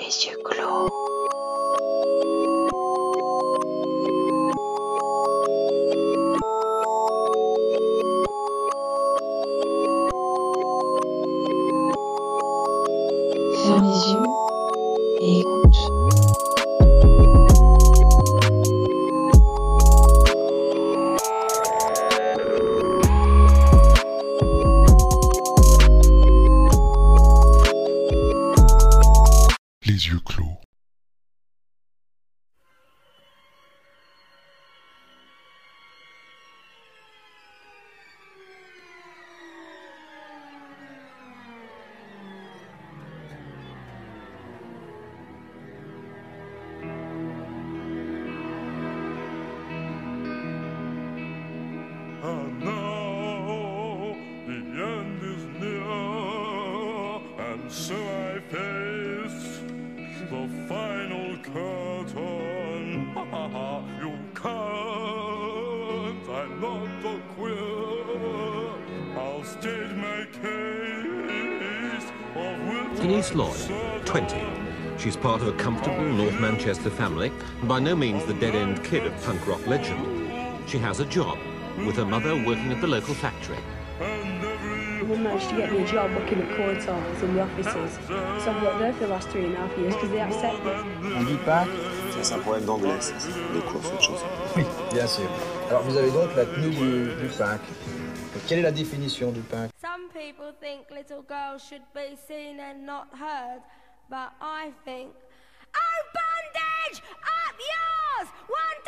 Les yeux clos. Denise I'm Lloyd, 20. She's part of a comfortable North Manchester family, and by no means the dead-end kid of punk rock legend. She has a job, with her mother working at the local factory. And Mum managed to get me a job working at Courtaulds in the offices. So I've worked there for the last three and a half years because they accept me. On dit pas c'est un problème d'anglais, ça, c'est des courses, autre chose. Oui, bien sûr. Alors vous avez donc la tenue du, du punk. Quelle est la définition du punk should be seen and not heard, but I think. Oh, bondage! Up yours! One,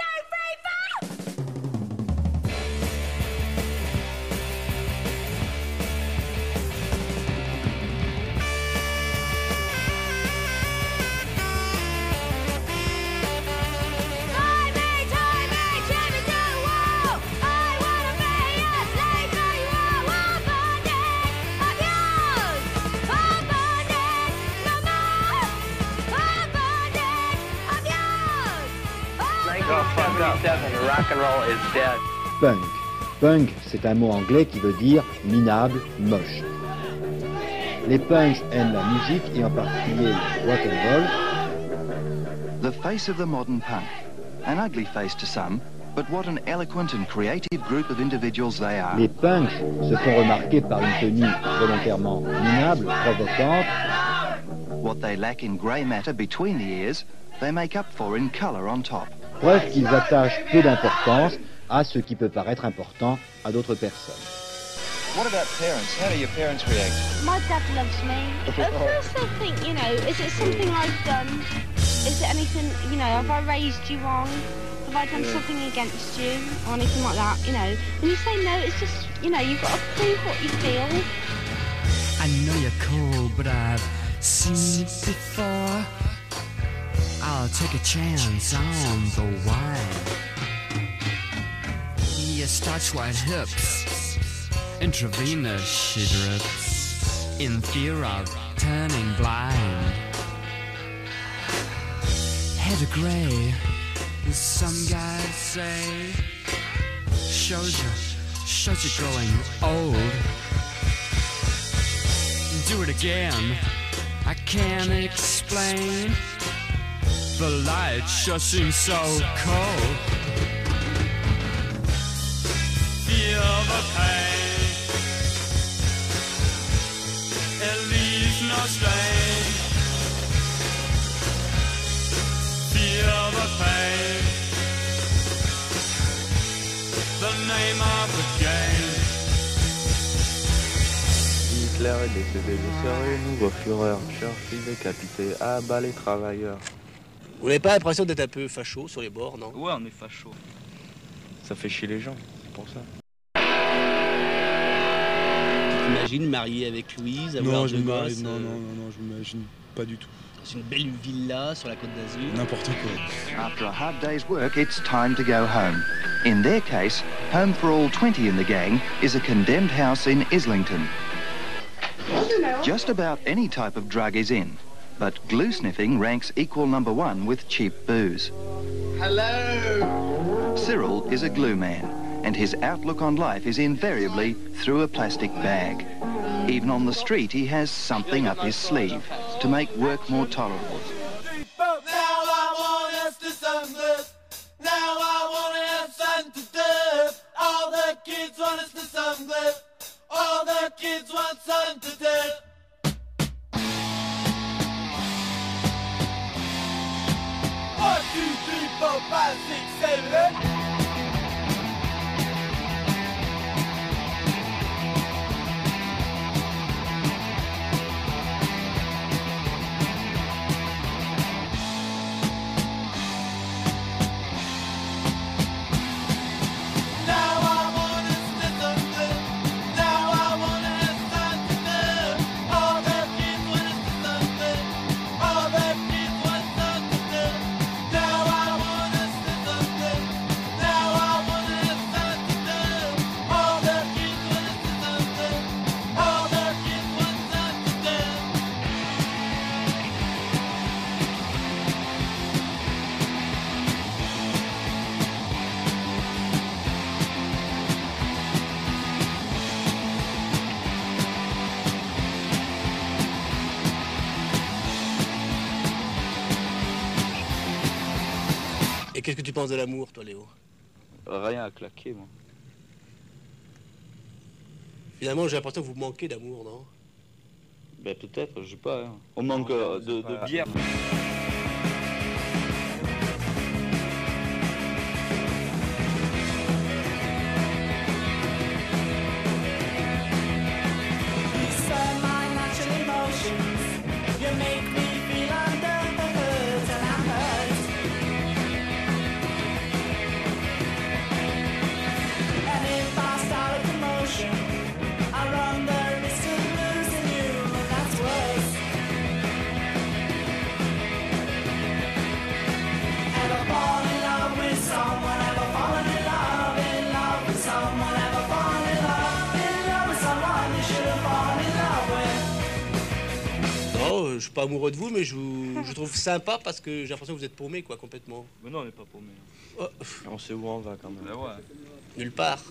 roll is dead. Punk. Punk, c'est un mot anglais qui veut dire minable, moche. Les punks aiment la musique et en particulier le rock and roll. The face of the modern punk. An ugly face to some, but what an eloquent and creative group of individuals they are. Les punks se font remarquer par une tenue volontairement minable, provocante. What they lack in grey matter between the ears, they make up for in colour on top. Preuve qu'ils attachent peu d'importance à ce qui peut paraître important à d'autres personnes. What about parents? How do your parents react? My dad loves me. At first I think, you know, is it something I've done? Is it anything, you know, have I raised you wrong? Have I done something against you? Or anything like that, you know? When you say no, it's just, you know, you've got to prove what you feel. I know you're cold, but I've seen it before. I'll take a chance on the wine. Your starch white hips, intravenous she drips, in fear of turning blind. Head of gray, as some guys say, shows you, shows you growing old do it again. I can't explain. The light sure seems so cold. Feel the pain. It leaves no stain. Feel the pain. The name of the game. Hitler est décédé, je serai nouveau Führer, Churchill décapité, à bas les travailleurs. Vous n'avez pas l'impression d'être un peu facho sur les bords, non? Ouais, on est facho. Ça fait chier les gens, c'est pour ça. Tu t'imagines marié avec Louise, avoir Non, deux je me marie. gosses, Non, euh, non, non, non, je m'imagine pas du tout. dans une belle villa sur la côte d'Azur? N'importe quoi. After a hard day's work, it's time to go home. In their case, home for all 20 in the gang is a condemned house in Islington. Just about any type of drug is in, but glue sniffing ranks equal number one with cheap booze. Hello! Cyril is a glue man, and his outlook on life is invariably through a plastic bag. Even on the street, he has something up his sleeve to make work more tolerable. All the kids want sun to death. faut pas s'exceller Et qu'est-ce que tu penses de l'amour, toi, Léo? Rien à claquer, moi. Finalement, j'ai l'impression que vous manquez d'amour, non? Ben peut-être, je sais pas. hein. On manque euh, de, de bière. Suis pas amoureux de vous, mais je vous, je trouve sympa parce que j'ai l'impression que vous êtes paumé, quoi, complètement. Mais non, on n'est pas paumé. Oh, On sait où on va quand même. ouais. nulle part.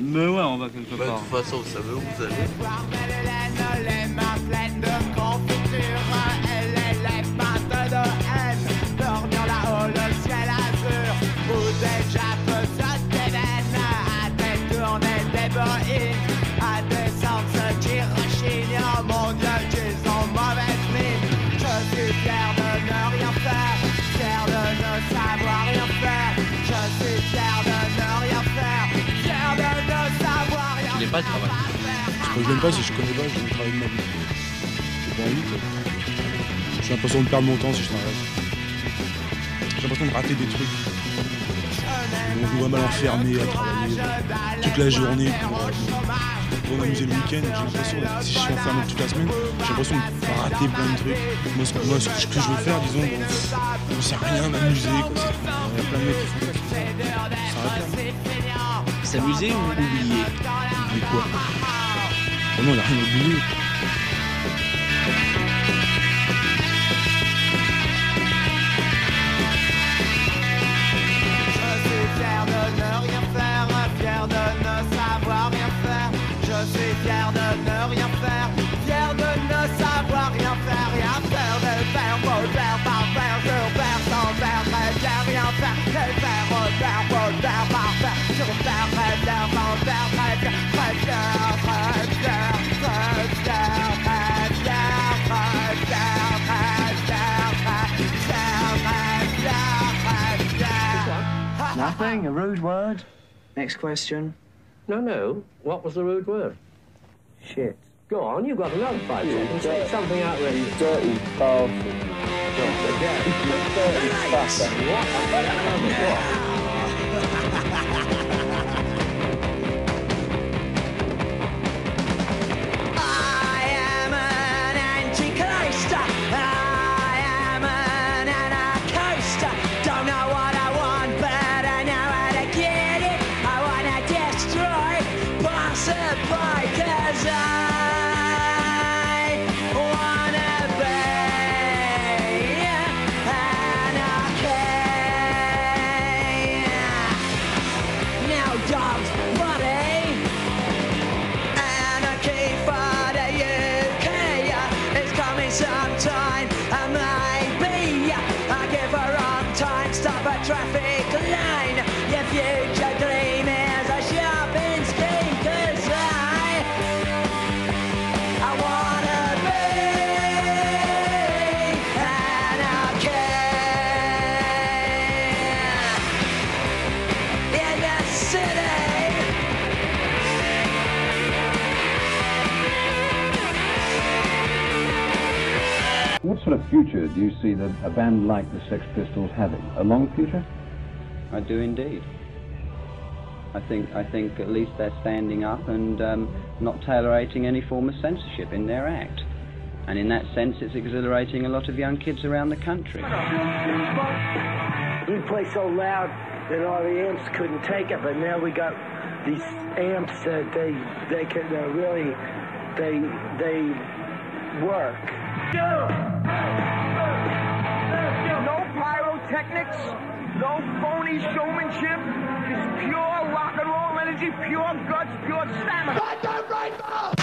Mais ouais, on va quelque part. De toute façon, vous savez où vous allez. De. Pas le travail. Ce que je n'aime pas, c'est que je connais pas, je vais travailler de ma vie. J'ai pas envie. J'ai l'impression de perdre mon temps si je travaille. J'ai l'impression de rater des trucs. On me vois mal enfermé à travailler toute la journée pour, euh, pour m'amuser le week-end. J'ai l'impression, si je suis enfermé toute la semaine, j'ai l'impression de rater plein de trucs. Moi, ce que, moi, ce que- je veux faire, disons, on sert à rien m'amuser. Il y a plein de mecs qui font ça. S'amuser ou oublier? Mais quoi Oh non, rien oublié. Je suis fier de ne rien faire, fier de ne savoir rien faire. Je suis fier de Nothing, a rude word. Next question. No, no. What was the rude word? Shit. Go on, you've got another five seconds. Say something outrageous. Dirty bastard. Again. Dirty bastard. I sort of future do you see that a band like the Sex Pistols having? A long future? I do indeed. I think I think at least they're standing up and um, not tolerating any form of censorship in their act. And in that sense, it's exhilarating a lot of young kids around the country. We play so loud that all the amps couldn't take it, but now we got these amps that they they can uh, really they they work. No pyrotechnics, no phony showmanship, just pure rock and roll energy, pure guts, pure stamina. Fight the rainbow!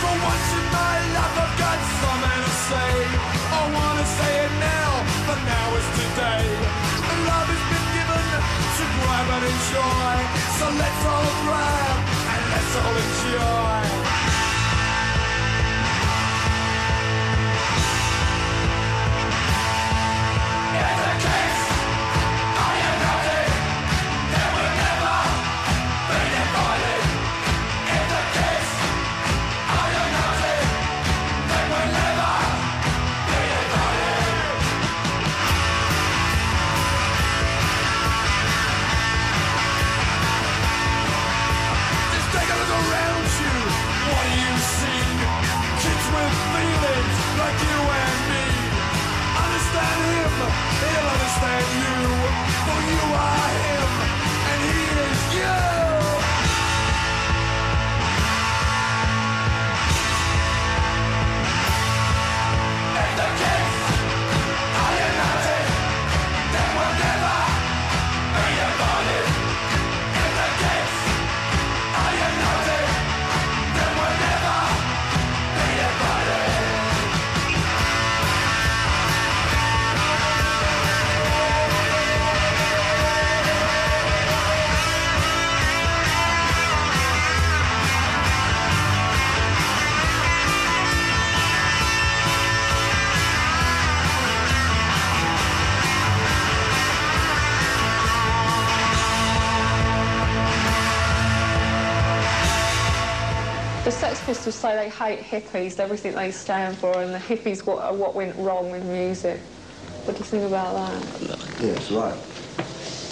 For once in my life I've got something to say. Now, now is today. And Love has been given to grab and enjoy. So let's all grab and let's all enjoy. Pistols say they hate hippies, everything they stand for, and the hippies what, are what went wrong with music. What do you think about that? Yeah, it's right.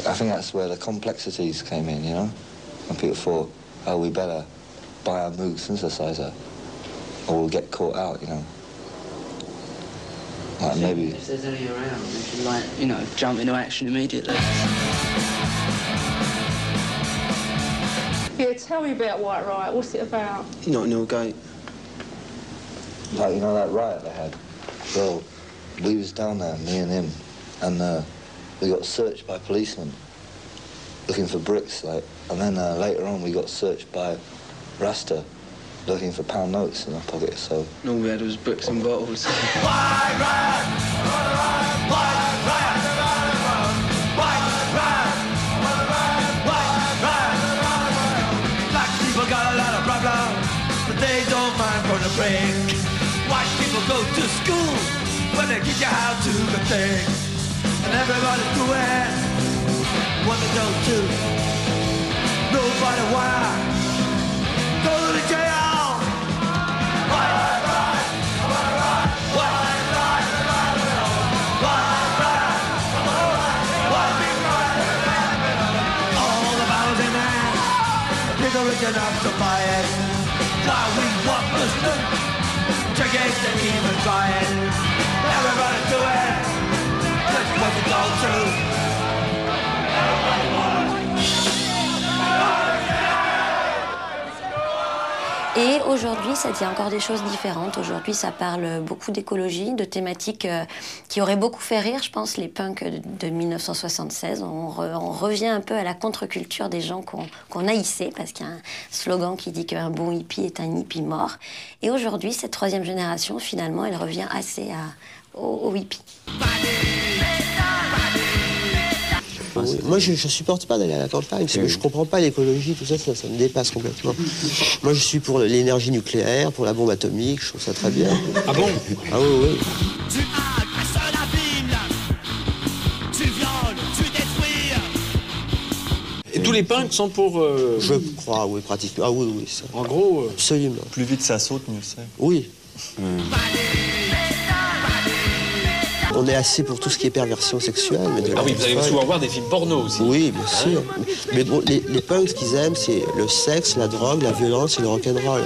I think that's where the complexities came in, you know? And people thought, oh, we better buy a Moog synthesizer or we'll get caught out, you know? Like maybe... If there's any around, we should, like, you know, jump into action immediately. Yeah, tell me about White Riot. What's it about? Not Neil Gate. Like, you know that riot they had? Well, we was down there, me and him, and uh, we got searched by policemen looking for bricks, like, and then uh, later on we got searched by Rasta looking for pound notes in our pockets, so... All we had was bricks and bottles. Black break. White people go to school when they teach you how to do things. And everybody's doing what they don't do. Nobody whack Go to jail Why go to the jail. White, white, white, white, Trickies to keep on trying. Everybody do it. That's what it's all true. Et aujourd'hui, ça dit encore des choses différentes. Aujourd'hui, ça parle beaucoup d'écologie, de thématiques euh, qui auraient beaucoup fait rire, je pense, les punks de, de 1976. On, re- on revient un peu à la contre-culture des gens qu'on qu'on haïssait, parce qu'il y a un slogan qui dit qu'un bon hippie est un hippie mort. Et aujourd'hui, cette troisième génération, finalement, elle revient assez à, aux, Moi, je ne supporte pas d'aller à la campagne. parce que Je comprends pas l'écologie, tout ça, ça, ça me dépasse complètement. Moi, je suis pour l'énergie nucléaire, pour la bombe atomique, je trouve ça très bien. Ah bon? Ah oui, oui. Tu agresses la ville, tu violes, tu détruis. tous les punks sont pour. euh, Je crois, oui, pratiquement. Ah oui, oui, ça. En gros. euh, Absolument. Plus vite ça saute, mieux c'est. Oui. On est assez pour tout ce qui est perversion sexuelle. Mais de Ah oui, vous allez souvent voir des films porno aussi. Oui, bien sûr. Mais bon, les, les punks, ce qu'ils aiment, c'est le sexe, la drogue, la violence et le rock'n'roll.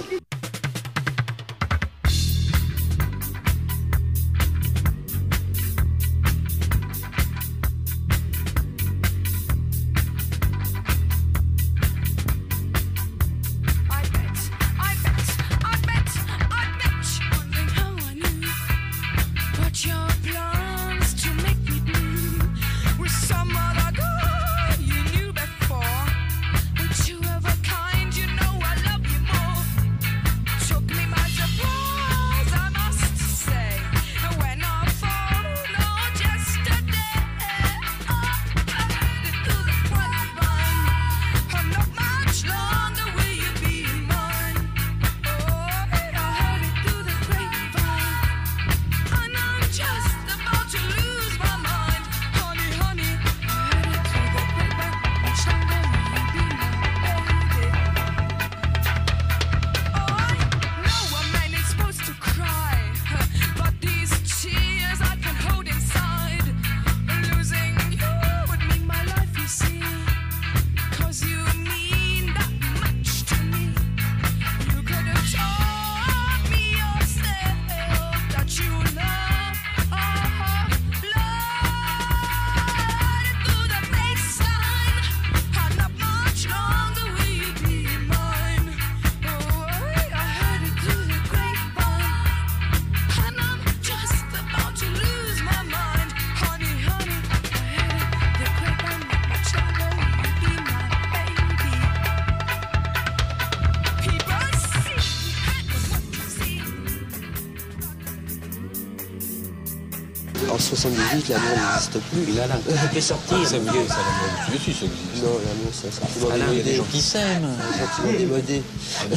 En 78, l'amour n'existe plus. Là, là, tout est sorti. Ça veut dire, ça l'amour. Si, si, ça existe. Non, l'amour, c'est sentiment Ah non, il y a des gens qui s'aiment. Un sentiment démodé.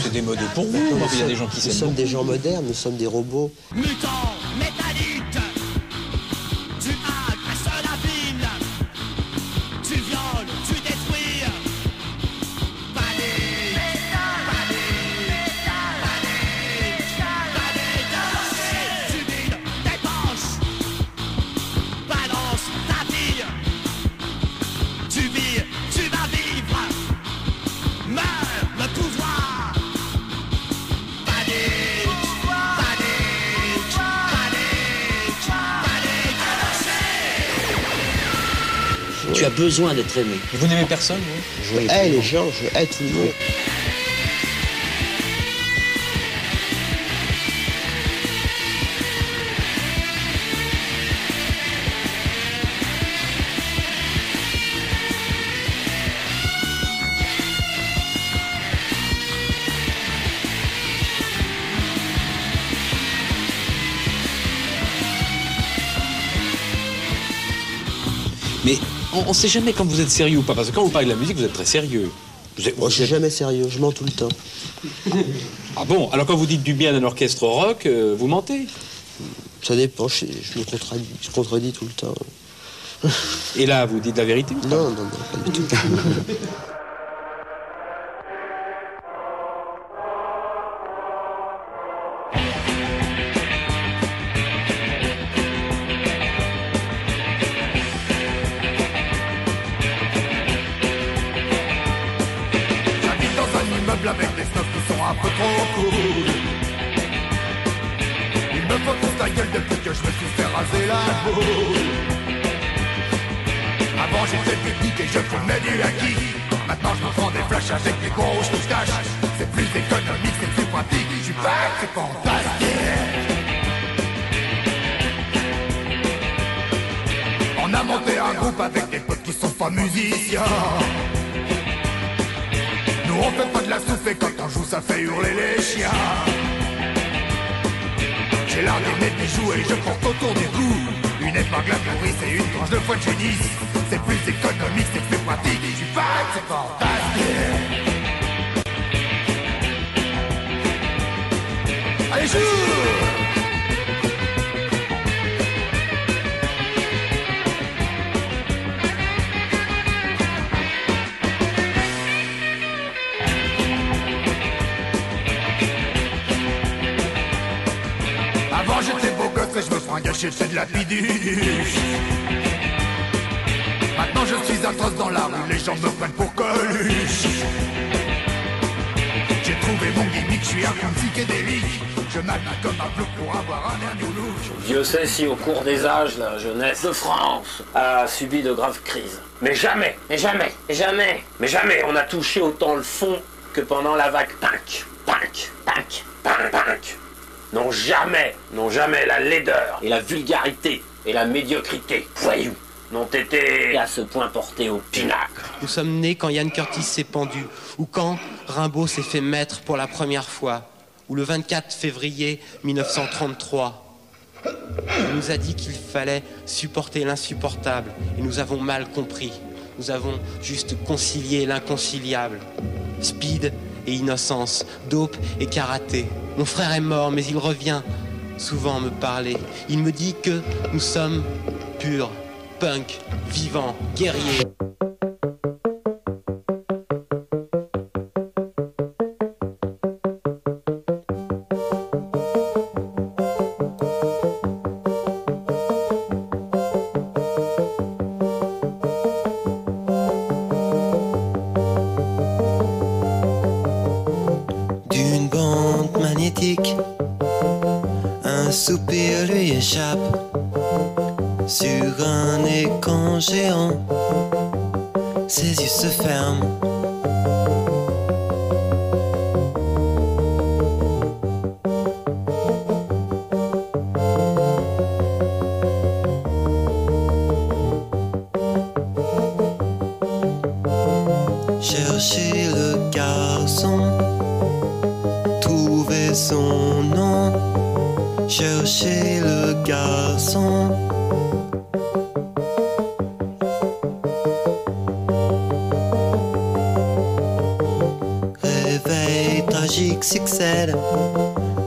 C'est démodé pour vous. Nous Il y a des sommes- gens qui Nous s'aiment. sommes des gens modernes, nous sommes des robots. Mutant, besoin d'être aimé. Vous n'aimez personne, vous? Je hais les gens, je hais tout le monde. On ne sait jamais quand vous êtes sérieux ou pas. Parce que quand vous parlez de la musique, vous êtes très sérieux. Vous êtes- Moi, je suis êtes- jamais sérieux, je mens tout le temps. Ah bon Alors quand vous dites du bien d'un orchestre rock, euh, vous mentez? Ça dépend, je, je me contredis, je contredis tout le temps. Et là, vous dites la vérité ou pas? Non, non, non, pas du tout. Avant j'étais technique et je fumais du acquis. Maintenant je me prends des flashs avec des grosses moustaches. C'est plus économique, c'est plus pratique. Je suis pas c'est fantastique. On a monté un groupe avec des potes qui sont pas musiciens. Nous on fait pas de la souffle et quand on joue ça fait hurler les chiens. J'ai l'art d'aimer des bijoux et je porte autour du cou Une épingle à nourrice et une tranche de foie de génie C'est plus économique, c'est plus pratique. Je suis pas c'est fantastique. Allez joue j'étais de la biduche. Maintenant je suis atroce dans la rue, les gens me prennent pour Coluche. J'ai trouvé mon gimmick, je suis un psychédélique. Je m'allume comme un flou pour avoir un air new look. Dieu sait si au cours des âges, la jeunesse de France a subi de graves crises. Mais jamais, mais jamais, mais jamais, mais jamais on a touché autant le fond que pendant la vague punk, punk, punk, punk, punk. Non jamais, non jamais la laideur et la vulgarité et la médiocrité, voyou, n'ont été à ce point portés au pinacle. Nous sommes nés quand Yann Curtis s'est pendu, ou quand Rimbaud s'est fait maître pour la première fois, ou le 24 février 1933. On nous a dit qu'il fallait supporter l'insupportable, et nous avons mal compris. Nous avons juste concilié l'inconciliable. Speed et innocence, dope et karaté. Mon frère est mort, mais il revient souvent me parler. Il me dit que nous sommes purs, punk, vivants, guerriers. Un soupir lui échappe sur un écran géant. Ses yeux se ferment. Chercher le garçon. Réveil tragique succède,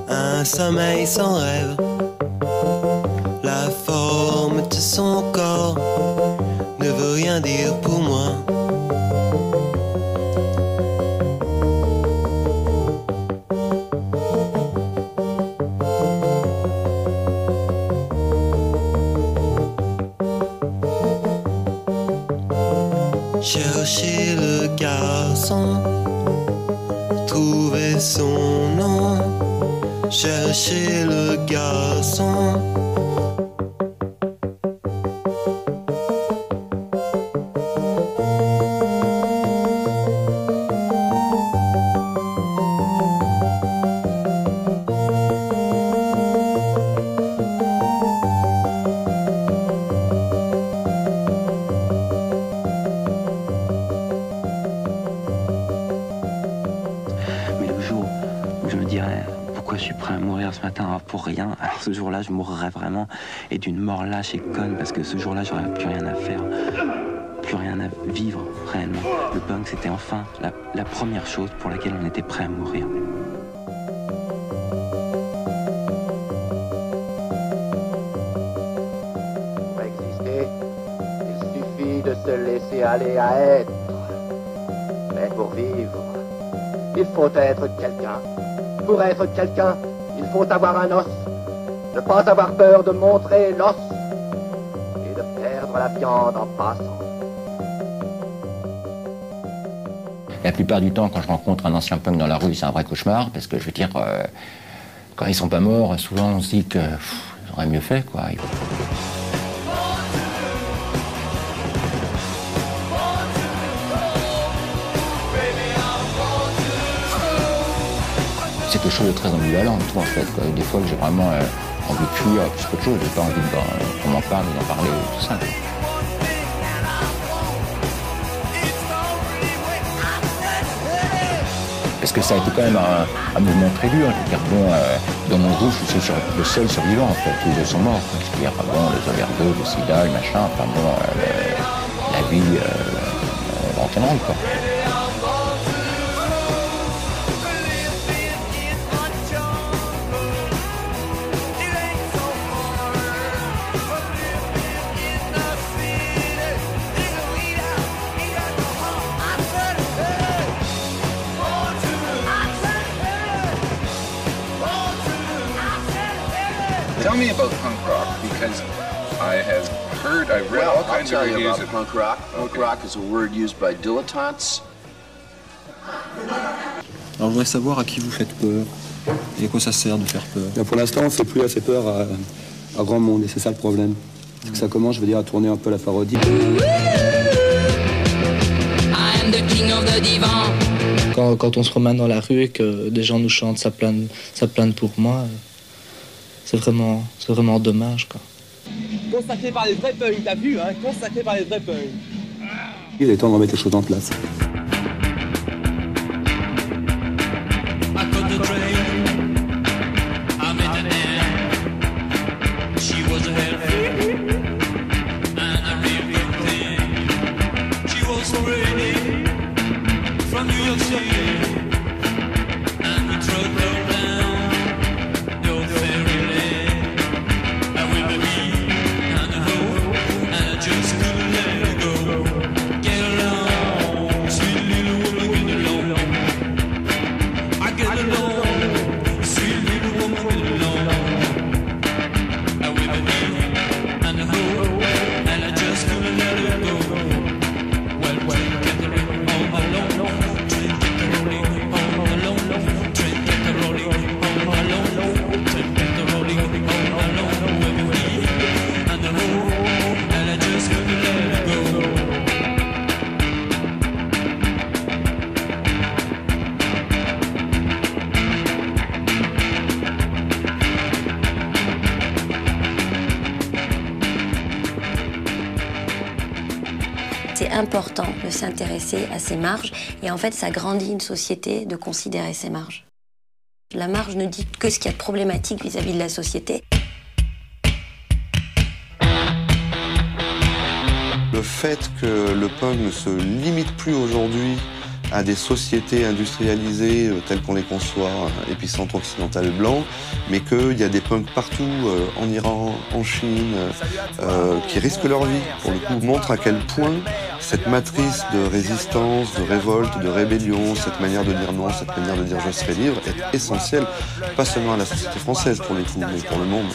un sommeil sans rêve. Chercher le garçon, trouver son nom, chercher le garçon. Je mourrais vraiment et d'une mort lâche et conne parce que ce jour-là, j'aurais plus rien à faire, plus rien à vivre réellement. Le punk, c'était enfin la, la première chose pour laquelle on était prêt à mourir. Pour exister, il suffit de se laisser aller à être. Mais pour vivre, il faut être quelqu'un. Pour être quelqu'un, il faut avoir un os. Ne pas avoir peur de montrer l'os. Et de perdre la viande en passant. La plupart du temps, quand je rencontre un ancien punk dans la rue, c'est un vrai cauchemar, parce que je veux dire, euh, quand ils sont pas morts, souvent on se dit que auraient mieux fait, quoi. C'est quelque chose de très ambivalent, tout en fait. Des fois, j'ai vraiment euh, envie de fuir plus qu'autre chose. J'ai pas envie de- qu'on m'en parle, d'en parler, tout ça. Parce que ça a été quand même un, mouvement très dur. Dire, bon, euh, dans mon groupe, je suis le seul survivant, en fait. Tous les sont morts. quoi. Je veux dire, ah bon, les overdoses, le sida, le machin, enfin bon, euh, le- la vie euh, euh, rock'n'roll, quoi. Have heard, I've read Well, all I'll kinds tell of you reviews about of punk rock. Punk rock is a word used by dilettantes. Alors je voudrais savoir à qui vous faites peur et à quoi ça sert de faire peur. pour l'instant, on ne fait plus assez peur à, à grand monde et c'est ça le problème. Parce que ça commence, je veux dire, à tourner un peu la parodie. I'm the king of the divan. Quand, quand on se promène dans la rue et que des gens nous chantent sa plainte, sa plainte pour moi, c'est vraiment, c'est vraiment dommage. Quoi. Consacré par les vrais punks, t'as vu, hein Consacré par les vrais punks. Il est temps de remettre les choses en place. À ces marges et en fait ça grandit une société de considérer ces marges. La marge ne dit que ce qu'il y a de problématique vis-à-vis de la société. Le fait que le punk ne se limite plus aujourd'hui à des sociétés industrialisées euh, telles qu'on les conçoit, euh, épicentre occidental blanc, mais qu'il y a des punks partout, euh, en Iran, en Chine, qui risquent leur vie, pour le coup, montre à quel point cette matrice de résistance, de révolte, de rébellion, cette manière de dire non, cette manière de dire je serai libre, est essentielle, pas seulement à la société française pour le coup, mais pour le monde.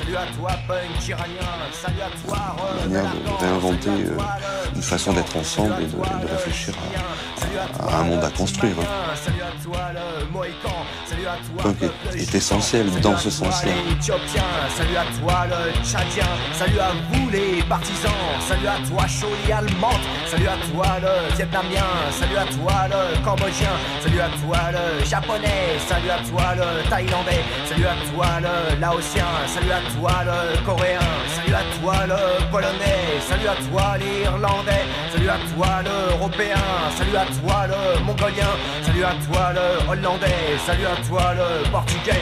Une manière de réinventer euh, une façon d'être ensemble et de, et de réfléchir à, à un monde à construire. Le punk est, est essentiel dans ce sens-là. Salut à toi le Tchadien, salut à vous les partisans, salut à toi Choli allemande, salut à toi le Vietnamien, salut à toi le Cambodgien, salut à toi le Japonais, salut à toi le Thaïlandais, salut à toi le Laotien, salut à toi le Coréen, salut à toi le Polonais, salut à toi l'Irlandais, salut à toi l'Européen, salut à toi le Mongolien, salut à toi le Hollandais, salut à toi le Portugais,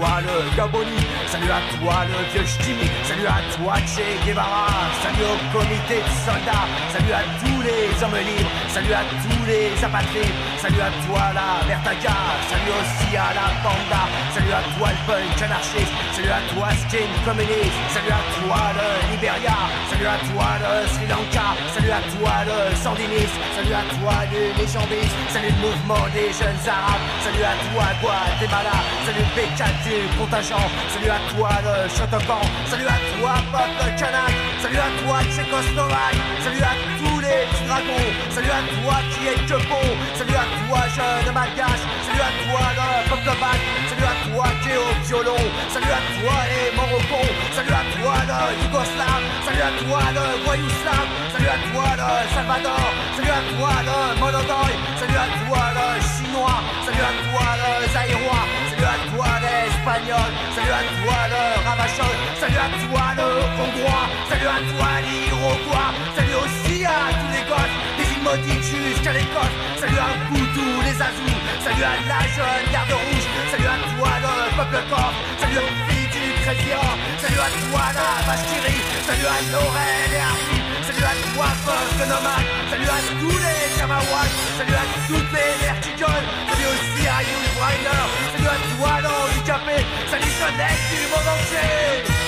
le Gaboni, salut à toi le vieux Ch'timi, salut à toi Che Guevara, salut au comité de soldats, salut à tous les hommes libres, salut à tous les apatrides, salut à toi la Vertaga, salut aussi à la Panda, salut à toi le punk anarchiste, salut à toi skin communiste, salut à toi le Liberia, salut à toi le Sri Lanka, salut à toi le sandiniste, salut à toi le légendiste, salut le mouvement des jeunes arabes, salut à toi Guatemala, salut le P4 du contingent, salut à toi le Chotopan, salut à toi peuple kanak, salut à toi Tchécoslovaque, salut à tous les petits dragons, salut à toi qui est que salut à toi jeune malgache, salut à toi le peuple salut à toi qui est au violon, salut à toi les Morocons, salut à toi le Yougoslave, salut à toi le Voyouslav, salut à toi le Salvador, salut à toi le Monodoy, salut à toi le Chinois, salut à toi le Zaïrois, salut à salut à toi le Ravachol, salut à toi le Hongrois, salut à toi l'Iroquois, salut aussi à tous les gosses, des îles maudites jusqu'à l'Écosse, salut à vous tous les Azous, salut à la jeune garde rouge, salut à toi le peuple corse, salut aux filles du Horror. Salut à toi, la Bastiri. Salut à Laurel et Harry. Salut à toi, Fox le nomade. Salut à tous les Kamawats. Salut à toutes les vertigoles. Salut aussi à You Briner. Salut à toi, l'handicapé. Salut jeunesse du monde entier.